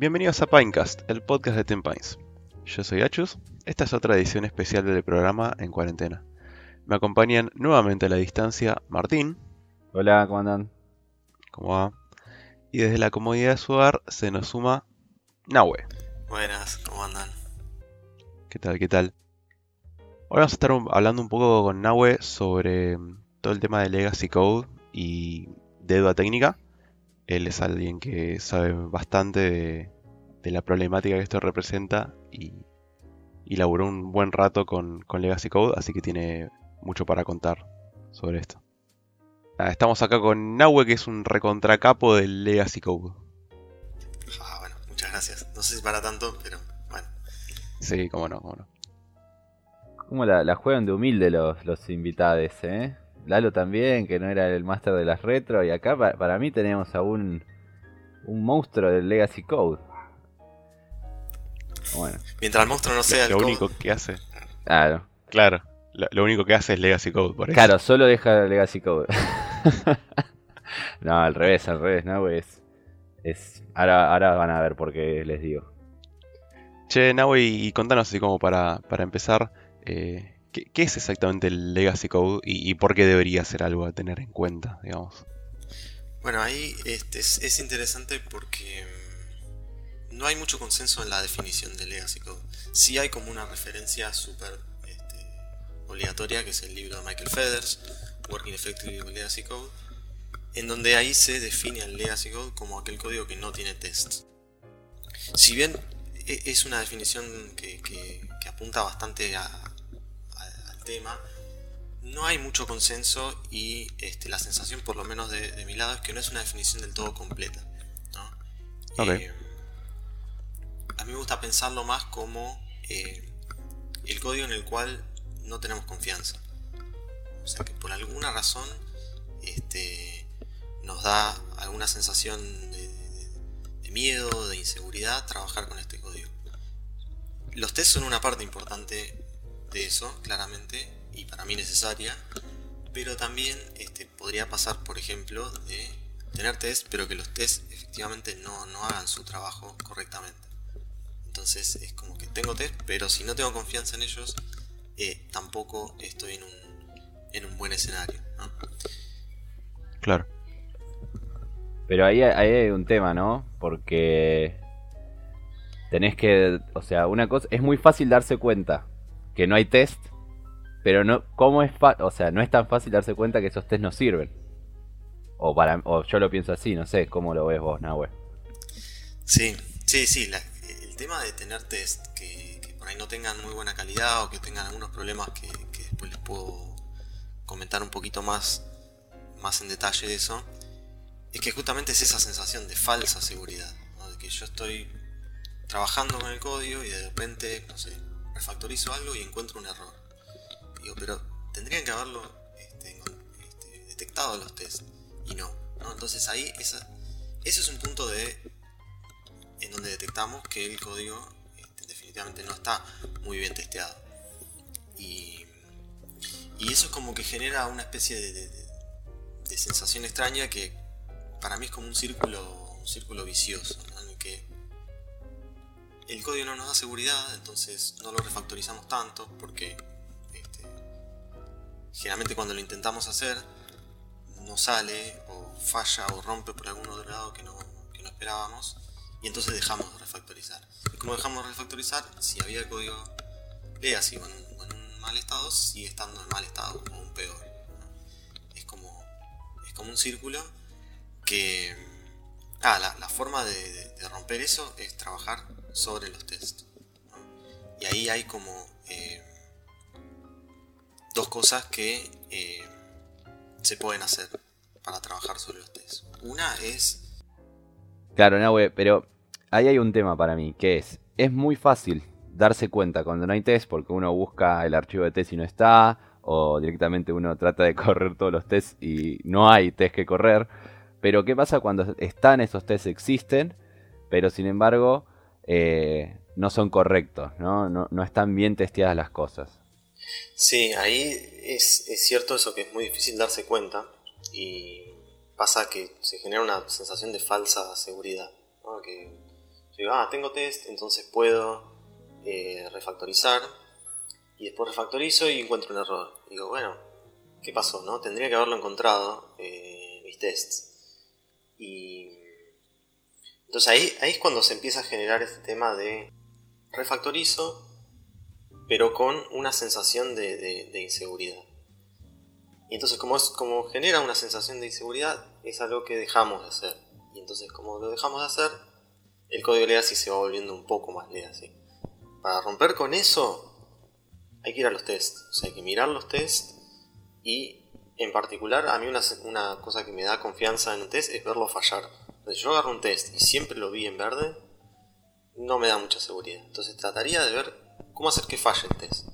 Bienvenidos a Pinecast, el podcast de Ten Pines. Yo soy Achus, esta es otra edición especial del programa en cuarentena. Me acompañan nuevamente a la distancia Martín. Hola, ¿cómo andan? ¿Cómo va? Y desde la comodidad de su hogar se nos suma Nahue. Buenas, ¿cómo andan? ¿Qué tal? ¿Qué tal? Ahora vamos a estar hablando un poco con Nahue sobre todo el tema de Legacy Code y deuda técnica. Él es alguien que sabe bastante de, la problemática que esto representa y, y laburó un buen rato con, Legacy Code, así que tiene mucho para contar sobre esto. estamos acá con Nahue, que es un recontracapo del Legacy Code. Ah, bueno, muchas gracias. No sé si para tanto, pero bueno. Sí, cómo no, cómo no. Cómo la, la juegan de humilde los, los invitados, ¿eh? Lalo también, que no era el máster de las retro. Y acá para, mí tenemos a un, un monstruo del Legacy Code. Bueno. Mientras el monstruo no sea lo, el Lo único que hace. Claro. Claro. Lo, único que hace es Legacy Code, por eso. Claro, solo deja Legacy Code. no, al revés, al revés, ¿no? Es, es, ahora, ahora van a ver por qué les digo. Che, Nahue, y contanos así como para, para empezar, eh, ¿Qué, es exactamente el Legacy Code y, por qué debería ser algo a tener en cuenta, digamos? Bueno, ahí este, es, interesante porque mm, no hay mucho consenso en la definición de Legacy Code. Sí hay como una referencia súper este, obligatoria, que es el libro de Michael Feathers, Working Effectively Legacy Code, en donde ahí se define al Legacy Code como aquel código que no tiene tests. Si bien e, es una definición que apunta bastante a, tema, no hay mucho consenso y este, la sensación, por lo menos de, mi lado, es que no es una definición del todo completa. Eh, a mí me gusta pensarlo más como eh, el código en el cual no tenemos confianza. O sea que por alguna razón este, nos da alguna sensación de, de miedo, de inseguridad trabajar con este código. Los tests son una parte importante de eso, claramente, y para mí necesaria, pero también este, podría pasar, por ejemplo, de tener test, pero que los test efectivamente no, no hagan su trabajo correctamente. Entonces es como que tengo test, pero si no tengo confianza en ellos, eh, tampoco estoy en un, en un buen escenario. Claro. Pero ahí, ahí hay un tema, ¿no? Porque tenés que, o sea, una cosa, es muy fácil darse cuenta que no hay test, pero no, ¿cómo es o sea, no es tan fácil darse cuenta que esos test no sirven? O para o yo lo pienso así, no sé, ¿cómo lo ves vos, Nahue? Sí, sí, sí, el tema de tener test que, por ahí no tengan muy buena calidad o que tengan algunos problemas que, después les puedo comentar un poquito más, más en detalle de eso, es que justamente es esa sensación de falsa seguridad, de que yo estoy trabajando con el código y de repente, no sé, refactorizo algo y encuentro un error. Digo, pero tendrían que haberlo este, este, detectado los tests y no, Entonces ahí esa, ese es un punto de en donde detectamos que el código este, definitivamente no está muy bien testeado. Y, y, eso es como que genera una especie de, sensación extraña que para mí es como un círculo, un círculo vicioso, el que código no nos da seguridad, entonces no lo refactorizamos tanto porque este, generalmente cuando lo intentamos hacer no sale o falla o rompe por algún otro lado que no, esperábamos y entonces dejamos de refactorizar. Y como dejamos de refactorizar, si había código legacy o en, un mal estado, sigue estando en mal estado o un peor. Es, como, es como un círculo que... Ah, la, forma de romper eso es trabajar sobre los tests. Y ahí hay como eh, dos cosas que eh, se pueden hacer para trabajar sobre los tests. Una es... Claro, no, pero ahí hay un tema para mí, que es, es muy fácil darse cuenta cuando no hay test porque uno busca el archivo de test y no está, o directamente uno trata de correr todos los tests y no hay test que correr. Pero ¿qué pasa cuando están esos tests existen, pero sin embargo eh, no son correctos, ¿no? ¿no? están bien testeadas las cosas. Sí, ahí es, cierto eso que es muy difícil darse cuenta y pasa que se genera una sensación de falsa seguridad, que digo, ah, tengo test, entonces puedo eh, refactorizar. Y después refactorizo y encuentro un error. Digo, bueno, ¿qué pasó? no Tendría que haberlo encontrado, eh, mis tests. Y entonces ahí, ahí es cuando se empieza a generar este tema de refactorizo, pero con una sensación de, inseguridad. Y entonces como, es, como genera una sensación de inseguridad, es algo que dejamos de hacer. Y entonces como lo dejamos de hacer, el código legacy se va volviendo un poco más legacy. Para romper con eso, hay que ir a los tests. O sea, hay que mirar los tests y en particular a mí una, cosa que me da confianza en un test es verlo fallar. Si yo agarro un test y siempre lo vi en verde, no me da mucha seguridad. Entonces trataría de ver cómo hacer que falle el test.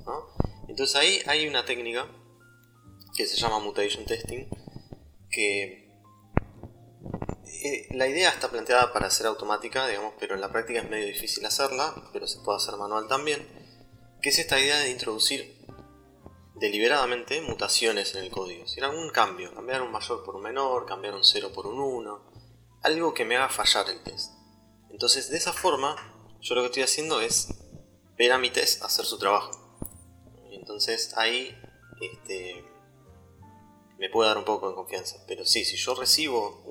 Entonces ahí hay una técnica que se llama mutation testing, que eh, la idea está planteada para ser automática, digamos, pero en la práctica es medio difícil hacerla, pero se puede hacer manual también, que es esta idea de introducir deliberadamente mutaciones en el código. Si algún cambio, cambiar un mayor por un menor, cambiar un 0 por un 1, algo que me haga fallar el test. Entonces, de esa forma, yo lo que estoy haciendo es ver a mi test hacer su trabajo. Entonces ahí este, me puede dar un poco de confianza. Pero sí, si yo recibo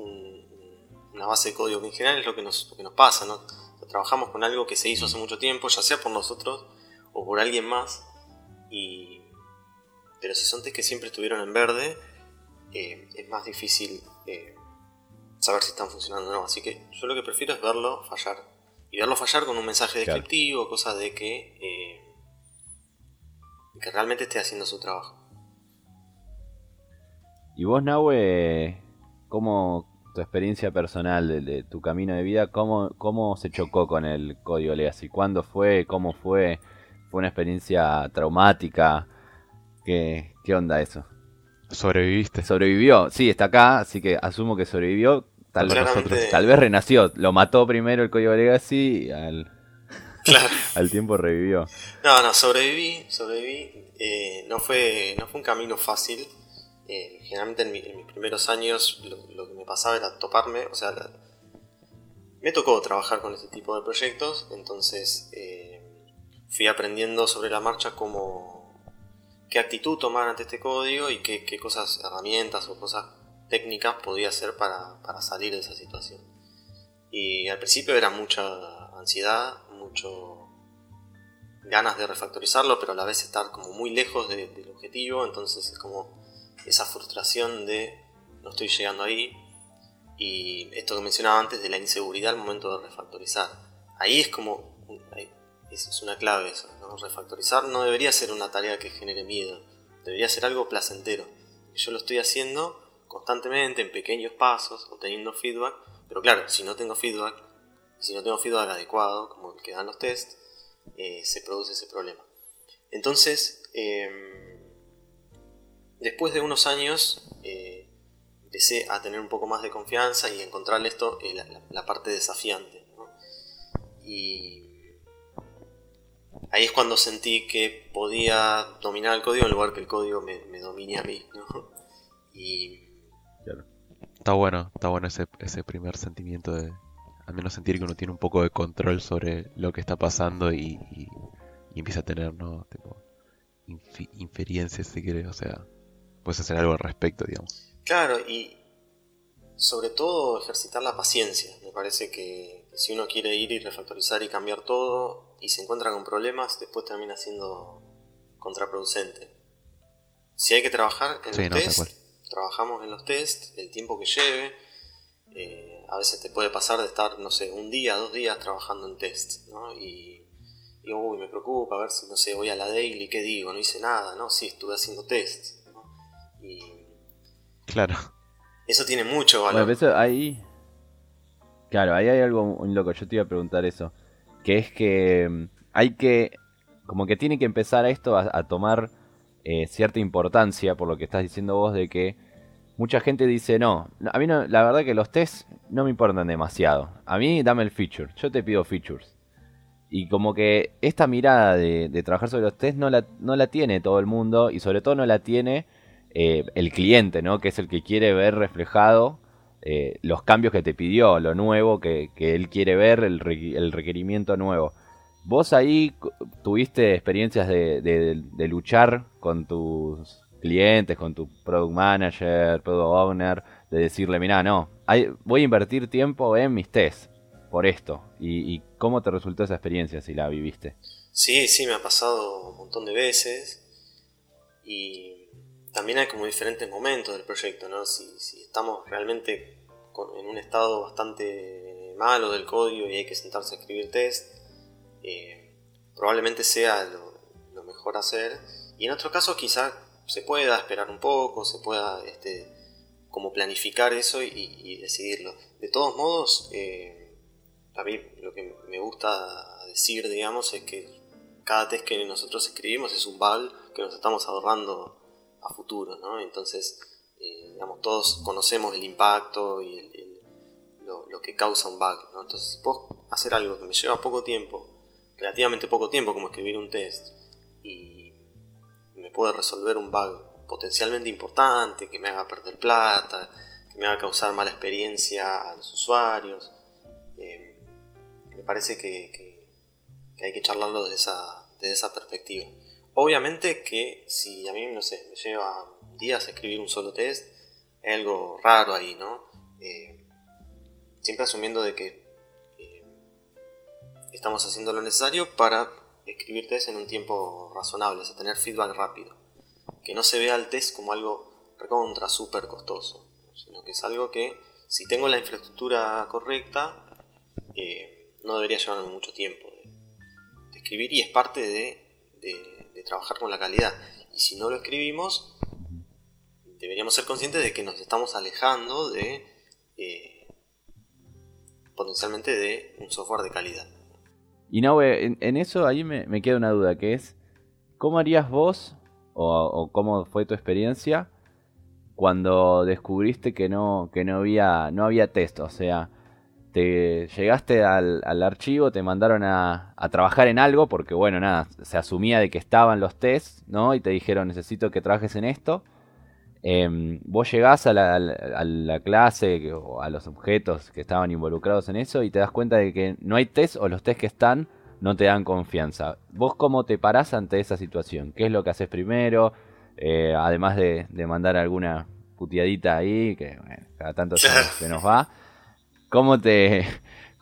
una base de código que en general es lo que nos, que nos pasa, ¿no? trabajamos con algo que se hizo hace mucho tiempo, ya sea por nosotros o por alguien más, y... pero si son test que siempre estuvieron en verde, eh, es más difícil eh, saber si están funcionando o no. Así que yo lo que prefiero es verlo fallar. Y verlo fallar con un mensaje descriptivo, cosas de que, eh, que realmente esté haciendo su trabajo. ¿Y vos, Nahue, cómo tu experiencia personal de, tu camino de vida, cómo, cómo se chocó con el código Legacy? ¿Cuándo fue? ¿Cómo fue? ¿Fue una experiencia traumática? ¿Qué, qué onda eso? ¿Sobreviviste? Sobrevivió, sí, está acá, así que asumo que sobrevivió. Tal, vez, tal vez renació, lo mató primero el código Legacy y al, al tiempo revivió. No, no, sobreviví, sobreviví. Eh, no, fue, no fue un camino fácil. Eh, generalmente en, mis primeros años lo, que me pasaba era toparme, o sea, me tocó trabajar con este tipo de proyectos, entonces eh, fui aprendiendo sobre la marcha cómo, qué actitud tomar ante este código y qué, qué cosas, herramientas o cosas técnicas podía hacer para, para, salir de esa situación. Y al principio era mucha ansiedad, mucho ganas de refactorizarlo, pero a la vez estar como muy lejos del objetivo, entonces es como esa frustración de no estoy llegando ahí y esto que mencionaba antes de la inseguridad al momento de refactorizar. Ahí es como, es una clave eso, refactorizar no debería ser una tarea que genere miedo, debería ser algo placentero. Yo lo estoy haciendo constantemente, en pequeños pasos, obteniendo feedback, pero claro, si no tengo feedback, si no tengo feedback adecuado, como el que dan los tests, eh, se produce ese problema. Entonces, em, después de unos años, eh, empecé a tener un poco más de confianza y encontrar esto, eh, la, parte desafiante. Y ahí es cuando sentí que podía dominar el código en lugar que el código me, me domine a mí. Está bueno, está bueno ese, ese primer sentimiento de al menos sentir que uno tiene un poco de control sobre lo que está pasando y, empieza a tener, ¿no? Tipo, inferencias, si quieres, o sea, puedes hacer algo al respecto, digamos. Claro, y sobre todo ejercitar la paciencia. Me parece que, si uno quiere ir y refactorizar y cambiar todo y se encuentra con problemas, después termina siendo contraproducente. Si hay que trabajar en el test, trabajamos en los tests, el tiempo que lleve. Eh, a veces te puede pasar de estar, no sé, un día, dos días trabajando en test, ¿no? Y, y uy, me preocupa, a ver si, no sé, voy a la daily, ¿qué digo? No hice nada, ¿no? Sí, estuve haciendo test, Y... Claro. Eso tiene mucho valor. Bueno, ahí... Claro, ahí hay algo muy loco, yo te iba a preguntar eso. Que es que mm, hay que... Como que tiene que empezar a esto a tomar eh, cierta importancia por lo que estás diciendo vos de que mucha gente dice, no, a mí no, la verdad que los tests no me importan demasiado. A mí dame el feature, yo te pido features. Y como que esta mirada de, trabajar sobre los tests no la, no la, tiene todo el mundo y sobre todo no la tiene eh, el cliente, ¿no? Que es el que quiere ver reflejado eh, los cambios que te pidió, lo nuevo que, él quiere ver, el, requerimiento nuevo. ¿Vos ahí tuviste experiencias de, luchar con tus clientes, con tu product manager, product owner, de decirle, mira, no, voy a invertir tiempo en mis tests por esto? ¿Y, ¿Y cómo te resultó esa experiencia si la viviste? Sí, sí, me ha pasado un montón de veces. Y también hay como diferentes momentos del proyecto, ¿no? Si, estamos realmente en un estado bastante malo del código y hay que sentarse a escribir test, eh, probablemente sea lo, mejor hacer. Y en otro caso quizá se pueda esperar un poco, se pueda este, como planificar eso y, decidirlo. De todos modos, eh, a mí lo que me gusta decir, digamos, es que cada test que nosotros escribimos es un bug que nos estamos ahorrando a futuro. Entonces, eh, digamos, todos conocemos el impacto y lo, que causa un bug, ¿no? Entonces, si puedo hacer algo que me lleva poco tiempo, relativamente poco tiempo, como escribir un test, y me puede resolver un bug potencialmente importante, que me haga perder plata, que me haga causar mala experiencia a los usuarios, eh, me parece que que hay que charlarlo desde esa, desde esa perspectiva. Obviamente que si a mí, no sé, me lleva días escribir un solo test, hay algo raro ahí, ¿no? Eh, siempre asumiendo de que estamos haciendo lo necesario para escribir test en un tiempo razonable, o sea, tener feedback rápido. Que no se vea el test como algo recontra, súper costoso, sino que es algo que si tengo la infraestructura correcta, eh, no debería llevarme mucho tiempo escribir y es parte de, trabajar con la calidad. Y si no lo escribimos, deberíamos ser conscientes de que nos estamos alejando de eh, potencialmente de un software de calidad. Y no, en, en eso ahí me, queda una duda, que es, ¿cómo harías vos o, cómo fue tu experiencia cuando descubriste que no, que no había, no había test? O sea, te llegaste al, archivo, te mandaron a, trabajar en algo, porque bueno, nada, se asumía de que estaban los tests, ¿no? Y te dijeron, necesito que trabajes en esto. Em, vos llegás a la, clase o a los objetos que estaban involucrados en eso y te das cuenta de que no hay test o los test que están no te dan confianza. ¿Vos cómo te parás ante esa situación? ¿Qué es lo que haces primero? Eh, además de, mandar alguna puteadita ahí, que cada tanto se nos va. ¿Cómo te,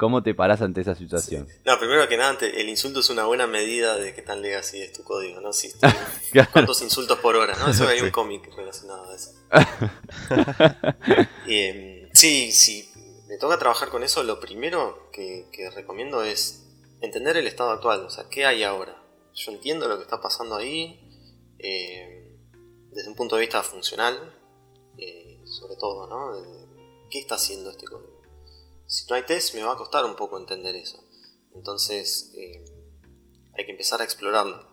cómo te parás ante esa situación? No, primero que nada, el insulto es una buena medida de qué tan legacy es tu código, ¿no? Si ¿Cuántos insultos por hora, no? Eso hay un cómic relacionado a eso. Em, sí, sí, me toca trabajar con eso. Lo primero que, recomiendo es entender el estado actual, o sea, ¿qué hay ahora? Yo entiendo lo que está pasando ahí em, desde un punto de vista funcional, eh, sobre todo, ¿no? ¿Qué está haciendo este código? Si no hay test me va a costar un poco entender eso. Entonces eh, hay que empezar a explorarlo,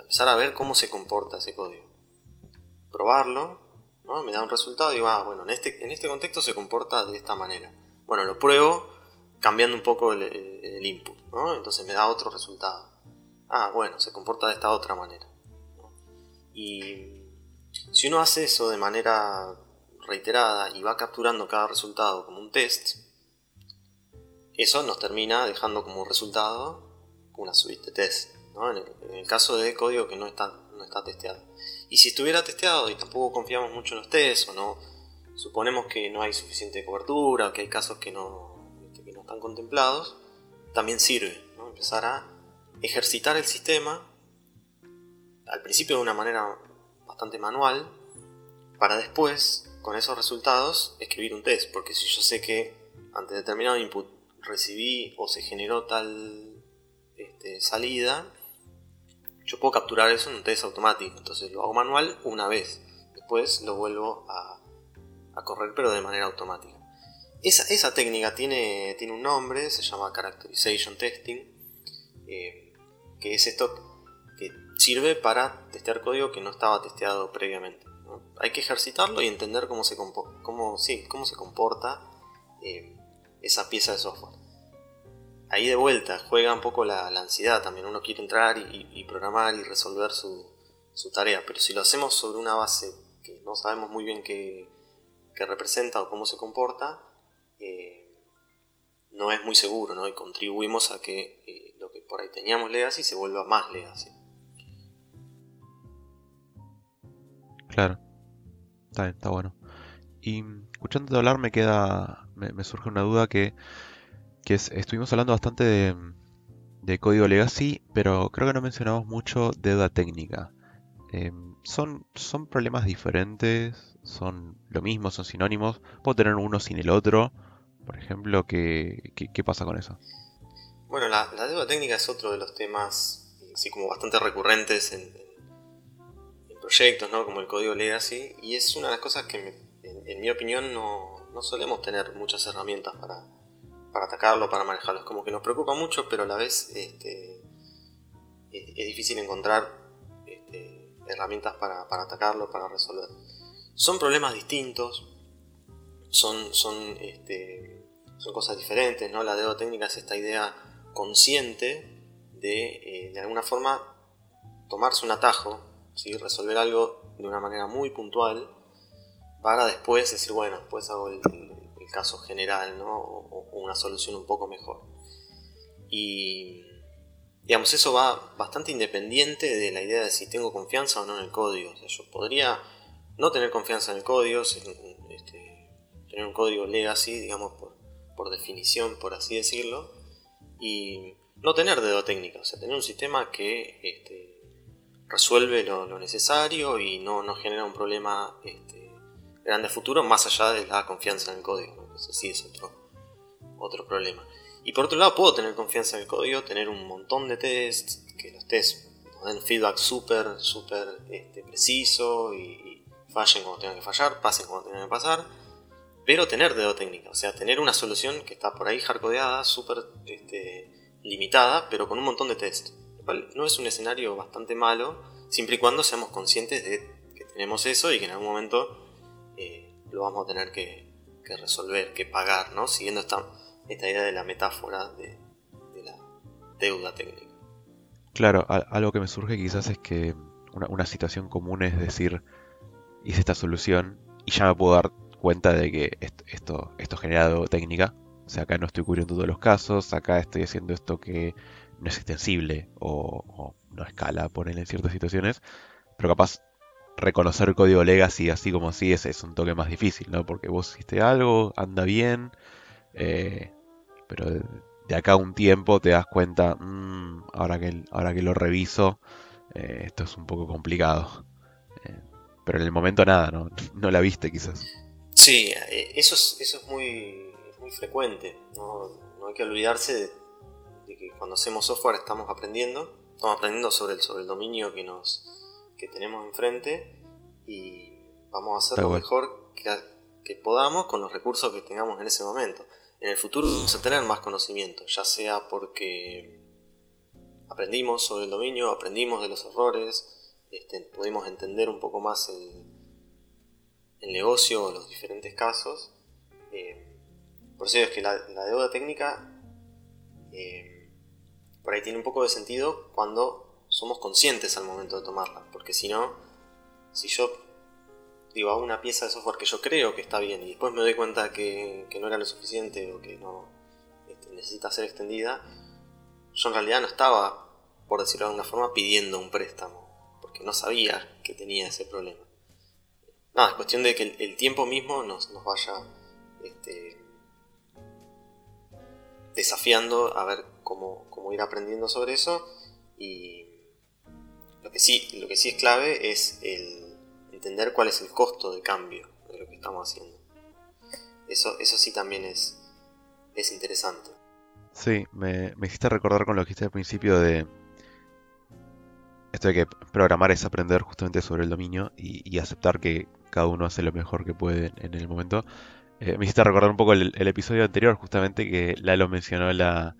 empezar a ver cómo se comporta ese código. Probarlo, ¿no? me da un resultado y digo, ah, bueno, en este, en este contexto se comporta de esta manera. Bueno, lo pruebo cambiando un poco el, input, ¿no? entonces me da otro resultado. Ah, bueno, se comporta de esta otra manera. Y si uno hace eso de manera reiterada y va capturando cada resultado como un test, eso nos termina dejando como resultado una suite de test, en, el, caso de código que no está, no está testeado. Y si estuviera testeado y tampoco confiamos mucho en los tests o no, suponemos que no hay suficiente cobertura que hay casos que no, que no están contemplados, también sirve empezar a ejercitar el sistema, al principio de una manera bastante manual, para después, con esos resultados, escribir un test, porque si yo sé que ante determinado input recibí o se generó tal este, salida, yo puedo capturar eso en un test automático. Entonces lo hago manual una vez. Después lo vuelvo a, correr, pero de manera automática. Esa, técnica tiene, tiene, un nombre, se llama Characterization Testing, eh, que es esto que sirve para testear código que no estaba testeado previamente. Hay que ejercitarlo y entender cómo se, cómo, sí, cómo se comporta eh, esa pieza de software. Ahí de vuelta juega un poco la, ansiedad también. Uno quiere entrar y, programar y resolver su, tarea, pero si lo hacemos sobre una base que no sabemos muy bien qué, representa o cómo se comporta, eh, no es muy seguro, ¿no? Y contribuimos a que eh, lo que por ahí teníamos legacy se vuelva más legacy. Claro. Está bien, está bueno. Y escuchándote hablar me queda, me, surge una duda que, que es, estuvimos hablando bastante de, código legacy, pero creo que no mencionamos mucho deuda técnica. Em, son, son problemas diferentes, son lo mismo, son sinónimos. Puedo tener uno sin el otro, por ejemplo, ¿qué, qué, pasa con eso? Bueno, la, deuda técnica es otro de los temas, así como bastante recurrentes en, proyectos, ¿no? Como el código legacy, y es una de las cosas que, en, mi opinión, no, no, solemos tener muchas herramientas para, para atacarlo, para manejarlo. Es como que nos preocupa mucho, pero a la vez este, es, difícil encontrar este, herramientas para, para atacarlo, para resolver. Son problemas distintos, son, son, este, son cosas diferentes, ¿no? La deuda técnica es esta idea consciente de, eh, de alguna forma, tomarse un atajo, ¿sí? resolver algo de una manera muy puntual, para después decir, bueno, después hago el, caso general, ¿no? O, una solución un poco mejor. Y, digamos, eso va bastante independiente de la idea de si tengo confianza o no en el código. O sea, yo podría no tener confianza en el código, este, tener un código legacy, digamos, por, definición, por así decirlo, y no tener dedo técnica, o sea, tener un sistema que este, resuelve lo, necesario y no, no, genera un problema este, grande futuro más allá de la confianza en el código. Eso sí es otro, otro problema. Y por otro lado, puedo tener confianza en el código, tener un montón de tests, que los tests den feedback súper, súper este, preciso y, fallen como tengan que fallar, pasen como tengan que pasar, pero tener dedo técnica, o sea, tener una solución que está por ahí hardcodeada, súper este, limitada, pero con un montón de test. Lo cual no es un escenario bastante malo, siempre y cuando seamos conscientes de que tenemos eso y que en algún momento eh, lo vamos a tener que, resolver, que pagar, ¿no? Siguiendo esta, esta idea de la metáfora de, la deuda técnica. Claro, algo que me surge quizás es que una, situación común es decir, hice esta solución y ya me puedo dar cuenta de que esto, esto, genera generado técnica. O sea, acá no estoy cubriendo todos los casos, acá estoy haciendo esto que no es extensible o, no escala, ponerle en ciertas situaciones. Pero capaz reconocer código legacy así como así es, es un toque más difícil, ¿no? Porque vos hiciste algo, anda bien, eh, pero de, acá a un tiempo te das cuenta, mm, ahora, que, ahora que lo reviso, eh, esto es un poco complicado. Pero en el momento nada, ¿no? No la viste quizás. Sí, eh, eso es, eso es muy, muy frecuente. ¿no? no hay que olvidarse de, que cuando hacemos software estamos aprendiendo. Estamos aprendiendo sobre el, sobre el dominio que, nos, que tenemos enfrente y vamos a hacer lo mejor que, que podamos con los recursos que tengamos en ese momento. En el futuro vamos a tener más conocimiento, ya sea porque aprendimos sobre el dominio, aprendimos de los errores, este, pudimos entender un poco más el, negocio o los diferentes casos. Eh, por eso es que la, deuda técnica eh, por ahí tiene un poco de sentido cuando somos conscientes al momento de tomarla, porque si no, si yo digo hago una pieza de software que yo creo que está bien y después me doy cuenta que, no era lo suficiente o que no este, necesita ser extendida, yo en realidad no estaba, por decirlo de alguna forma, pidiendo un préstamo que no sabía que tenía ese problema. Nada, es cuestión de que el, tiempo mismo nos, vaya este, desafiando a ver cómo, ir aprendiendo sobre eso y lo que sí, lo que sí es clave es el entender cuál es el costo de cambio de lo que estamos haciendo. Eso, eso sí también es, es interesante. Sí, me, me hiciste recordar con lo que dijiste al principio de esto de que programar es aprender justamente sobre el dominio y, aceptar que cada uno hace lo mejor que puede en el momento. Eh, me hiciste recordar un poco el, episodio anterior, justamente que Lalo mencionó la,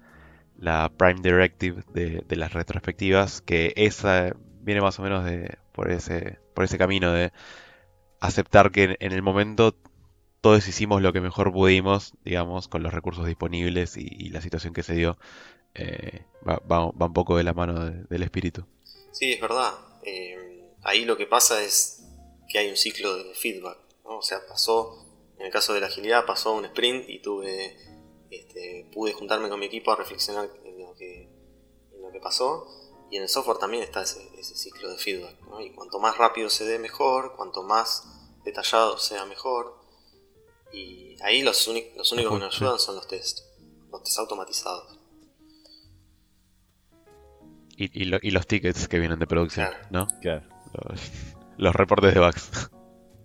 Prime Directive de, las retrospectivas, que esa viene más o menos de, por, ese, por ese camino de aceptar que en, el momento todos hicimos lo que mejor pudimos, digamos, con los recursos disponibles y, la situación que se dio. Eh, va, un poco de la mano del espíritu. Sí, es verdad. Eh, ahí lo que pasa es que hay un ciclo de feedback. O sea, pasó En el caso de la agilidad pasó un sprint y tuve, este, pude juntarme con mi equipo a reflexionar en lo que, en lo que pasó. Y en el software también está ese, ese ciclo de feedback. ¿no? Y cuanto más rápido se dé mejor, cuanto más detallado sea mejor. Y ahí los, los únicos que nos ayudan son los tests, los tests automatizados. Y, y, los tickets que vienen de producción, ¿no? Claro. Los, los, reportes de bugs.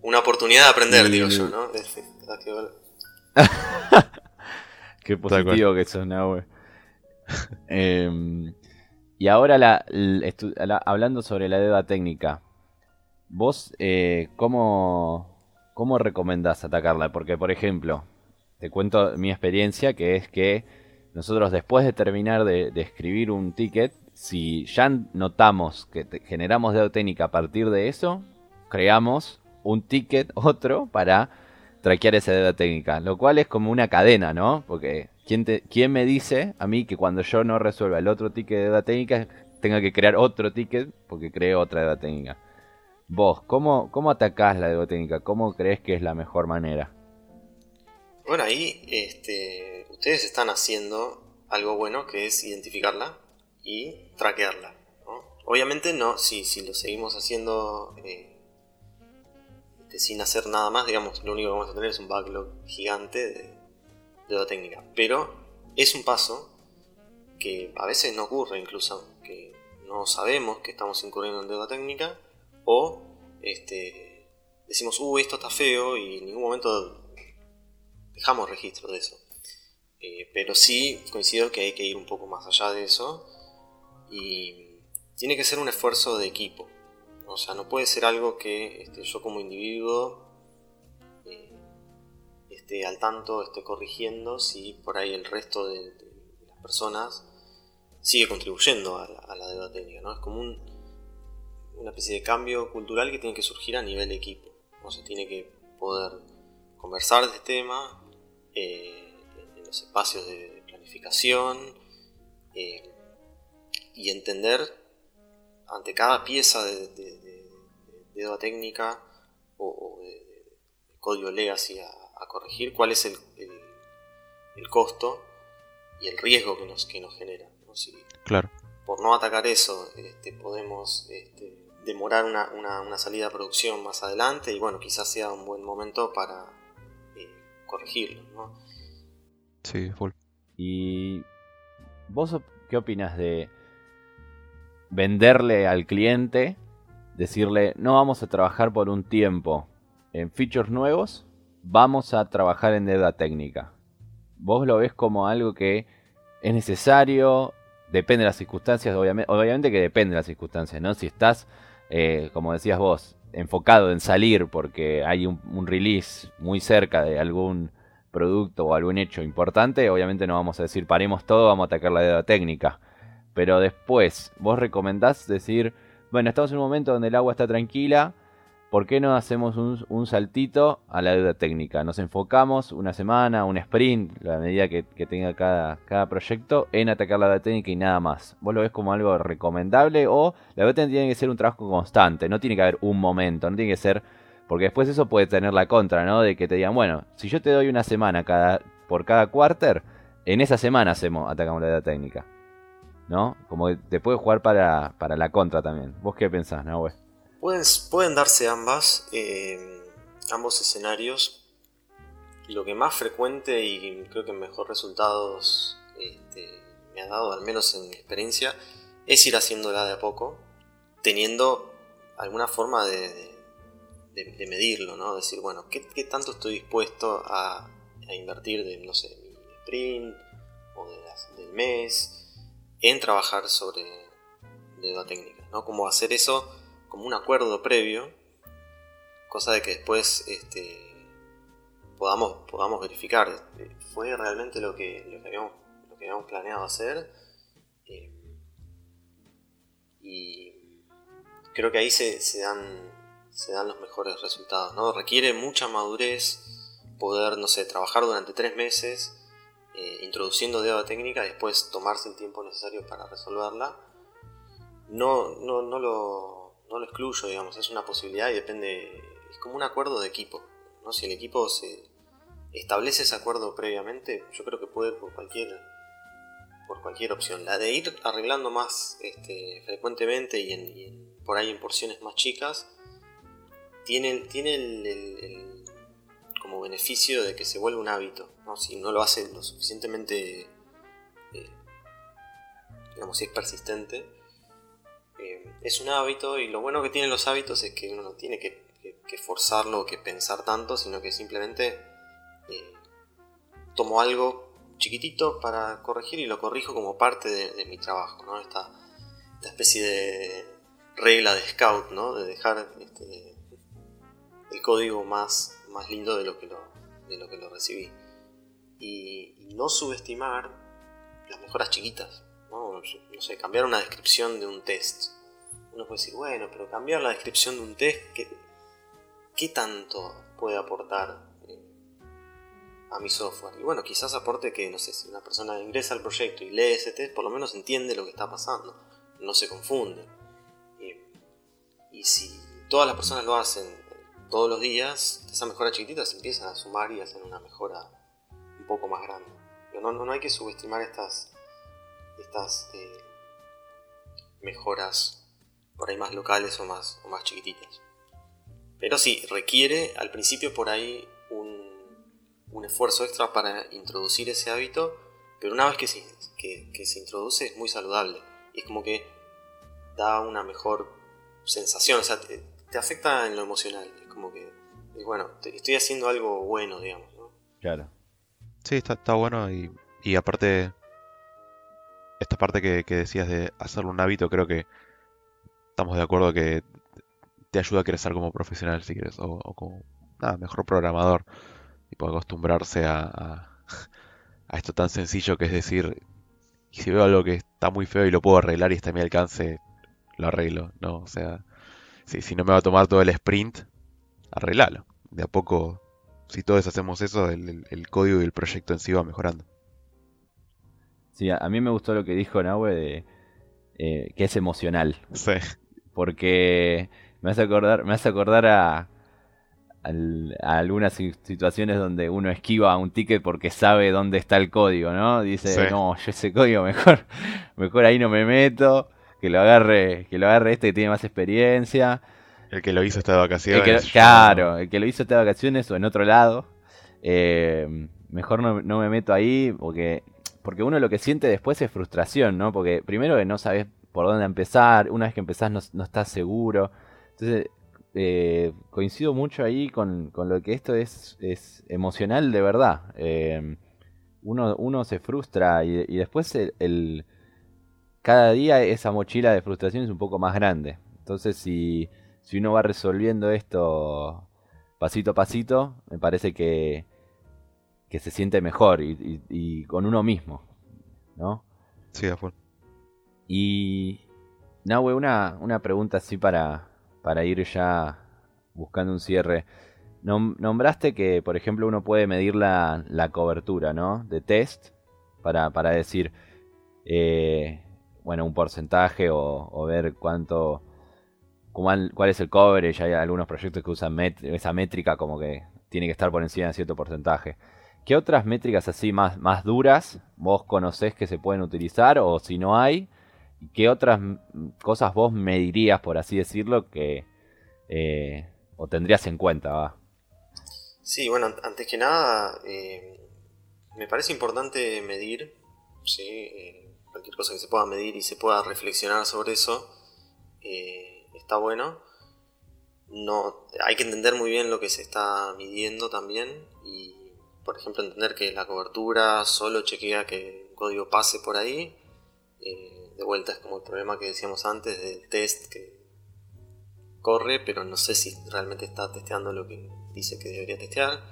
Una oportunidad de aprender, digo yo, ¿no? Qué positivo que sos, Nahue. eh, y ahora, la, hablando sobre la deuda técnica, ¿vos eh, cómo, cómo recomendás atacarla? Porque, por ejemplo, te cuento mi experiencia, que es que nosotros después de terminar de, escribir un ticket, si ya notamos que generamos deuda técnica a partir de eso, creamos un ticket, otro, para traquear esa deuda técnica. Lo cual es como una cadena, ¿no? Porque ¿quién, ¿quién me dice a mí que cuando yo no resuelva el otro ticket de deuda técnica, tenga que crear otro ticket porque creo otra deuda técnica? Vos, ¿cómo, cómo atacás la deuda técnica? ¿Cómo crees que es la mejor manera? Bueno, ahí este, ustedes están haciendo algo bueno que es identificarla y traquearla. Obviamente no, si, si lo seguimos haciendo eh, este, sin hacer nada más, digamos, lo único que vamos a tener es un backlog gigante de, deuda técnica. Pero es un paso que a veces no ocurre incluso, que no sabemos que estamos incurriendo en deuda técnica o este, decimos, uh, esto está feo y en ningún momento dejamos registro de eso. Eh, pero sí coincido que hay que ir un poco más allá de eso y tiene que ser un esfuerzo de equipo. O sea, no puede ser algo que este, yo como individuo esté al tanto, esté corrigiendo, si por ahí el resto de, las personas sigue contribuyendo a la, deuda técnica. ¿no? Es como una especie de cambio cultural que tiene que surgir a nivel de equipo. O tiene que poder conversar de este tema eh, en los espacios de planificación. Eh, y entender ante cada pieza de, de, técnica o, de, código legacy a, corregir cuál es el, el, costo y el riesgo que nos, que nos genera. claro. Por no atacar eso este, podemos este, demorar una, una, salida a producción más adelante y bueno, quizás sea un buen momento para eh, corregirlo. ¿no? Sí, full. ¿Y vos qué opinas de venderle al cliente, decirle, no vamos a trabajar por un tiempo en features nuevos, vamos a trabajar en deuda técnica. Vos lo ves como algo que es necesario, depende de las circunstancias, obviamente, obviamente que depende de las circunstancias, ¿no? Si estás, eh, como decías vos, enfocado en salir porque hay un, un, release muy cerca de algún producto o algún hecho importante, obviamente no vamos a decir paremos todo, vamos a atacar la deuda técnica. Pero después, vos recomendás decir, bueno, estamos en un momento donde el agua está tranquila, ¿por qué no hacemos un, saltito a la deuda técnica? Nos enfocamos una semana, un sprint, la medida que, tenga cada, cada, proyecto, en atacar la deuda técnica y nada más. ¿Vos lo ves como algo recomendable o la deuda técnica tiene que ser un trabajo constante? No tiene que haber un momento, no tiene que ser... Porque después eso puede tener la contra, ¿no? De que te digan, bueno, si yo te doy una semana cada, por cada quarter, en esa semana hacemos, atacamos la deuda técnica. ¿no? Como te puede jugar para, la contra también. ¿Vos qué pensás, Nahue? Pueden, pueden darse ambas, eh, ambos escenarios. Lo que más frecuente y creo que mejor resultados este, me ha dado, al menos en mi experiencia, es ir haciéndola de a poco, teniendo alguna forma de, de, medirlo, ¿no? Decir, bueno, ¿qué, tanto estoy dispuesto a, invertir de, no sé, mi sprint o del mes? en trabajar sobre deuda técnica, ¿no? Como hacer eso como un acuerdo previo, cosa de que después este, podamos, podamos verificar, ¿fue realmente lo que, lo que, habíamos, lo que habíamos planeado hacer? Eh, y creo que ahí se, se, dan, se dan los mejores resultados, ¿no? Requiere mucha madurez poder, no sé, trabajar durante tres meses eh, introduciendo deuda técnica y después tomarse el tiempo necesario para resolverla, no, no, no, lo, no lo excluyo, digamos, es una posibilidad y depende, es como un acuerdo de equipo, ¿no? Si el equipo se, establece ese acuerdo previamente, yo creo que puede por cualquier, por cualquier opción. La de ir arreglando más este, frecuentemente y, por ahí en porciones más chicas, tiene, tiene el, como beneficio de que se vuelve un hábito. Si no lo hace lo suficientemente, eh, digamos, si es persistente, eh, es un hábito y lo bueno que tienen los hábitos es que uno no tiene que, forzarlo o que pensar tanto, sino que simplemente eh, tomo algo chiquitito para corregir y lo corrijo como parte de, mi trabajo, ¿no? Esta, especie de regla de scout, ¿no? De dejar este, el código más, más lindo de lo que lo, de lo, que lo recibí. Y, no subestimar las mejoras chiquitas. ¿No? sé, cambiar una descripción de un test. Uno puede decir, bueno, pero cambiar la descripción de un test, ¿qué, qué tanto puede aportar eh, a mi software? Y bueno, quizás aporte que, no sé, si una persona ingresa al proyecto y lee ese test, por lo menos entiende lo que está pasando, no se confunde. y si todas las personas lo hacen todos los días, esas mejoras chiquititas empiezan a sumar y hacen una mejora un poco más grande. Pero no, no hay que subestimar estas, estas eh, mejoras por ahí más locales o más, o más chiquititas. Pero sí, requiere al principio por ahí un, un esfuerzo extra para introducir ese hábito, pero una vez que se, que, que se introduce es muy saludable. Y es como que da una mejor sensación, o sea, te, te afecta en lo emocional. Es como que, bueno, estoy haciendo algo bueno, digamos. ¿no? Claro. Sí, está, está bueno y, y aparte, esta parte que, decías de hacerlo un hábito, creo que estamos de acuerdo que te ayuda a crecer como profesional, si quieres, o, como nada, mejor programador. Y puede acostumbrarse a, a, esto tan sencillo que es decir, si veo algo que está muy feo y lo puedo arreglar y está a mi alcance, lo arreglo, ¿no? O sea, si, no me va a tomar todo el sprint, arreglalo. De a poco, si todos hacemos eso, el, código y el proyecto en sí va mejorando. Sí, a, mí me gustó lo que dijo Nahue de eh, que es emocional. Sí. Porque me hace acordar, me hace acordar a, algunas situaciones donde uno esquiva un ticket porque sabe dónde está el código, ¿no? Dice, no, yo ese código mejor, mejor ahí no me meto que lo agarre, que lo agarre este que tiene más experiencia. El que lo hizo esta de vacaciones. claro, el que lo hizo esta de vacaciones o en otro lado. Eh, mejor no, me meto ahí porque, porque uno lo que siente después es frustración, ¿no? Porque primero no sabes por dónde empezar, una vez que empezás no, estás seguro. Entonces, eh, coincido mucho ahí con, lo que esto es, emocional de verdad. Eh, uno, se frustra y, después cada día esa mochila de frustración es un poco más grande. Entonces, si, si uno va resolviendo esto pasito a pasito, me parece que, que se siente mejor y, con uno mismo, ¿no? Sí, de Y, Nahue, una, una pregunta así para, para ir ya buscando un cierre. Nombraste que, por ejemplo, uno puede medir la, la cobertura, ¿no? De test para, para decir, eh, bueno, un porcentaje o, ver cuánto, cuál, cuál, es el coverage. Hay algunos proyectos que usan esa métrica como que tiene que estar por encima de cierto porcentaje. ¿Qué otras métricas así más, más duras vos conocés que se pueden utilizar o si no hay? ¿Qué otras cosas vos medirías, por así decirlo, que eh, o tendrías en cuenta? Sí, bueno, antes que nada, eh, me parece importante medir, ¿sí? Eh, cualquier cosa que se pueda medir y se pueda reflexionar sobre eso, está bueno. No, hay que entender muy bien lo que se está midiendo también y, por ejemplo, entender que la cobertura solo chequea que el código pase por ahí. Eh, de vuelta es como el problema que decíamos antes del test que corre, pero no sé si realmente está testeando lo que dice que debería testear.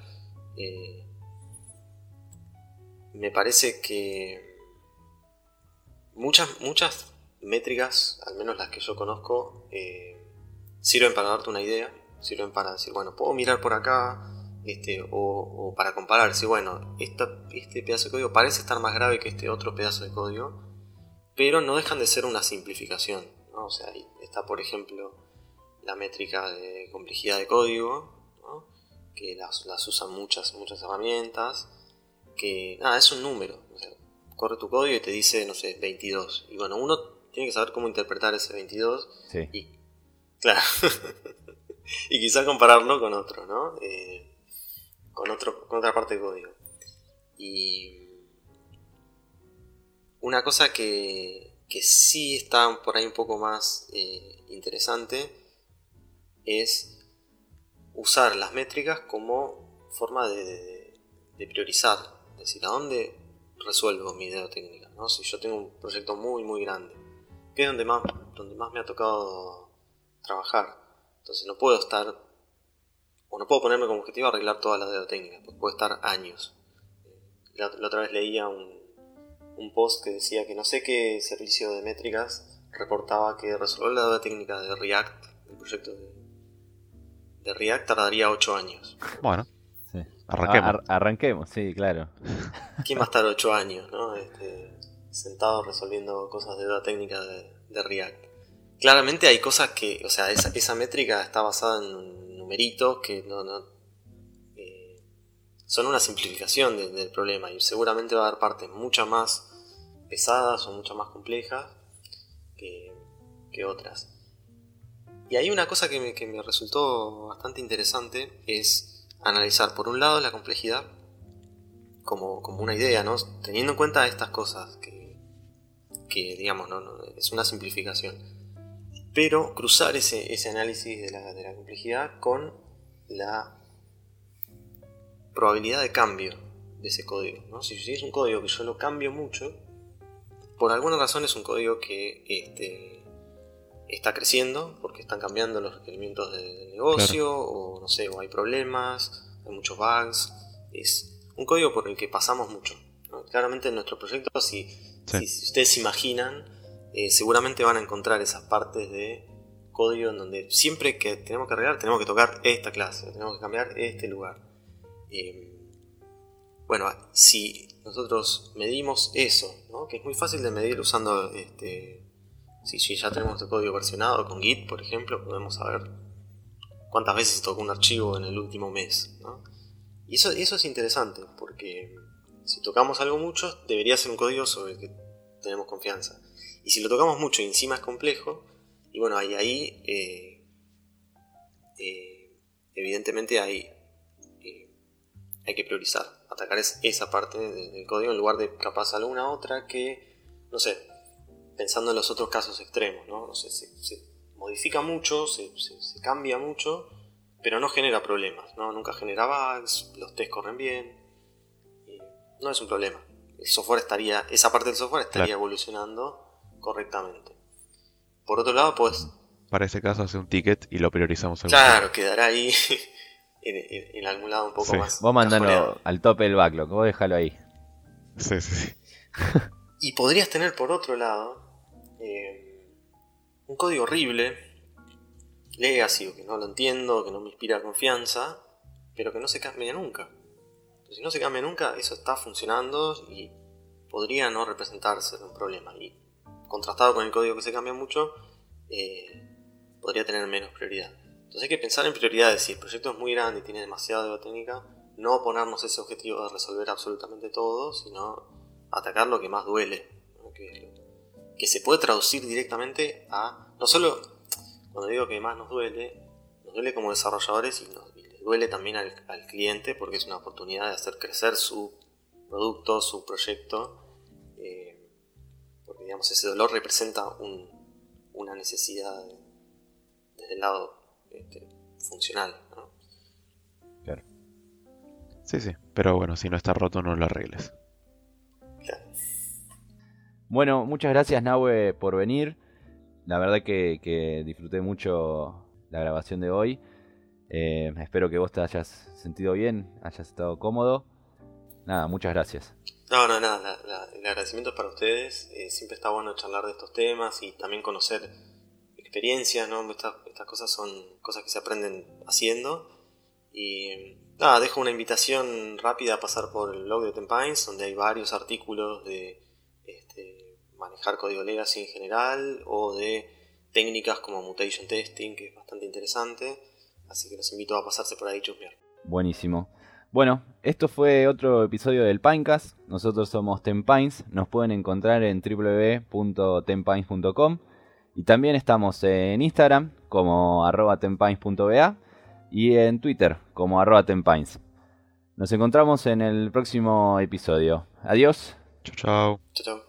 Eh, me parece que muchas, muchas métricas, al menos las que yo conozco, eh, sirven para darte una idea, sirven para decir, bueno, puedo mirar por acá, este, o, para comparar, si bueno, este pedazo de código parece estar más grave que este otro pedazo de código, pero no dejan de ser una simplificación. O sea, ahí está, por ejemplo, la métrica de complejidad de código, que las, las usan muchas, muchas herramientas, que nada, es un número. o sea, corre tu código y te dice, no sé, 22. Y bueno, uno tiene que saber cómo interpretar ese 22 Sí. y, claro, y quizá compararlo con otro, ¿no? Eh, con, otro, con otra parte del código. Y una cosa que, que sí está por ahí un poco más eh, interesante es usar las métricas como forma de, de- de priorizar. Es decir, ¿a dónde resuelvo mi idea técnica? ¿no? Si yo tengo un proyecto muy, muy grande, que es donde más, donde más me ha tocado trabajar. Entonces no puedo estar, no puedo ponerme como objetivo arreglar toda la deuda técnica, porque puedo estar años. La, la otra vez leía un, un post que decía que no sé qué servicio de métricas reportaba que resolver la deuda técnica de React, el proyecto de, de React, tardaría 8 años. Bueno, sí. arranquemos. Ar- arranquemos, sí, claro. ¿Quién va a estar 8 años, no? Este, sentado resolviendo cosas de deuda técnica de, de React? Claramente hay cosas que, o sea, esa, esa métrica está basada en numeritos que no, no eh, son una simplificación de- del problema y seguramente va a haber partes mucho más pesadas o mucho más complejas que, que otras. Y hay una cosa que me, que me resultó bastante interesante es analizar por un lado la complejidad como, como una idea, ¿no? Teniendo en cuenta estas cosas que, que digamos. No, es una simplificación. Pero cruzar ese, ese análisis de la, de la complejidad con la probabilidad de cambio de ese código, ¿no? Si, si es un código que yo lo cambio mucho, por alguna razón es un código que este, está creciendo, porque están cambiando los requerimientos de- del negocio, o no sé, o hay problemas, hay muchos bugs, es un código por el que pasamos mucho. ¿no? Claramente en nuestro proyecto, si, Sí. si- si ustedes se imaginan, eh, seguramente van a encontrar esas partes de código en donde siempre que tenemos que arreglar tenemos que tocar esta clase, tenemos que cambiar este lugar. Eh, bueno, si nosotros medimos eso, que es muy fácil de medir usando, este, si, ya tenemos este código versionado con Git, por ejemplo, podemos saber cuántas veces tocó un archivo en el último mes. Y eso, eso es interesante, porque si tocamos algo mucho, debería ser un código sobre el que tenemos confianza. Y si lo tocamos mucho y encima es complejo, y bueno, ahí, ahí eh, eh, evidentemente hay, eh, hay que priorizar, atacar es- esa parte de- del código en lugar de capaz alguna otra que, no sé, pensando en los otros casos extremos, ¿no? No sé, se, se modifica mucho, se, se- se cambia mucho, pero no genera problemas, ¿no? Nunca genera bugs, los tests corren bien, no es un problema. El software estaría, esa parte del software estaría Claro. evolucionando correctamente. Por otro lado, pues, Para ese caso hace un ticket y lo priorizamos. claro, quedará ahí en, en- en algún lado un poco Sí. más. Vos mandalo al tope del backlog, vos déjalo ahí. Sí, sí, sí. Y podrías tener por otro lado eh, un código horrible, legacy, o que no lo entiendo, que no me inspira confianza, pero que no se cambia nunca. Si no se cambia nunca, eso está funcionando y podría no representarse un problema. Y contrastado con el código que se cambia mucho, eh, podría tener menos prioridad. Entonces hay que pensar en prioridades. Si el proyecto es muy grande y tiene demasiada técnica, no ponernos ese objetivo de resolver absolutamente todo, sino atacar lo que más duele. Que, se puede traducir directamente a. No solo cuando digo que más nos duele, nos duele como desarrolladores y, nos, le duele también al, cliente porque es una oportunidad de hacer crecer su producto, su proyecto. eh, digamos, ese dolor representa un- una necesidad desde el lado este, funcional. ¿no? Sí, sí. Pero bueno, si no está roto, no lo arregles. Claro. Bueno, muchas gracias Nahue por venir. La verdad que, que disfruté mucho la grabación de hoy. Eh, espero que vos te hayas sentido bien, hayas estado cómodo. Nada, muchas gracias. No, no, nada, la- el agradecimiento es para ustedes. eh, siempre está bueno charlar de estos temas y también conocer experiencias, ¿no? Estas, estas cosas son cosas que se aprenden haciendo. Y nada, dejo una invitación rápida a pasar por el blog de Tempines, donde hay varios artículos de este, manejar código legacy en general o de técnicas como mutation testing, que es bastante interesante. Así que los invito a pasarse por ahí, chusmear. Buenísimo. Bueno, esto fue otro episodio del Pinecast. Nosotros somos Tempines. Nos pueden encontrar en www.tempines.com. Y también estamos en Instagram como arroba tempines.ba y en Twitter como arroba tempines. Nos encontramos en el próximo episodio. Adiós. Chau, chau. Chao, chao.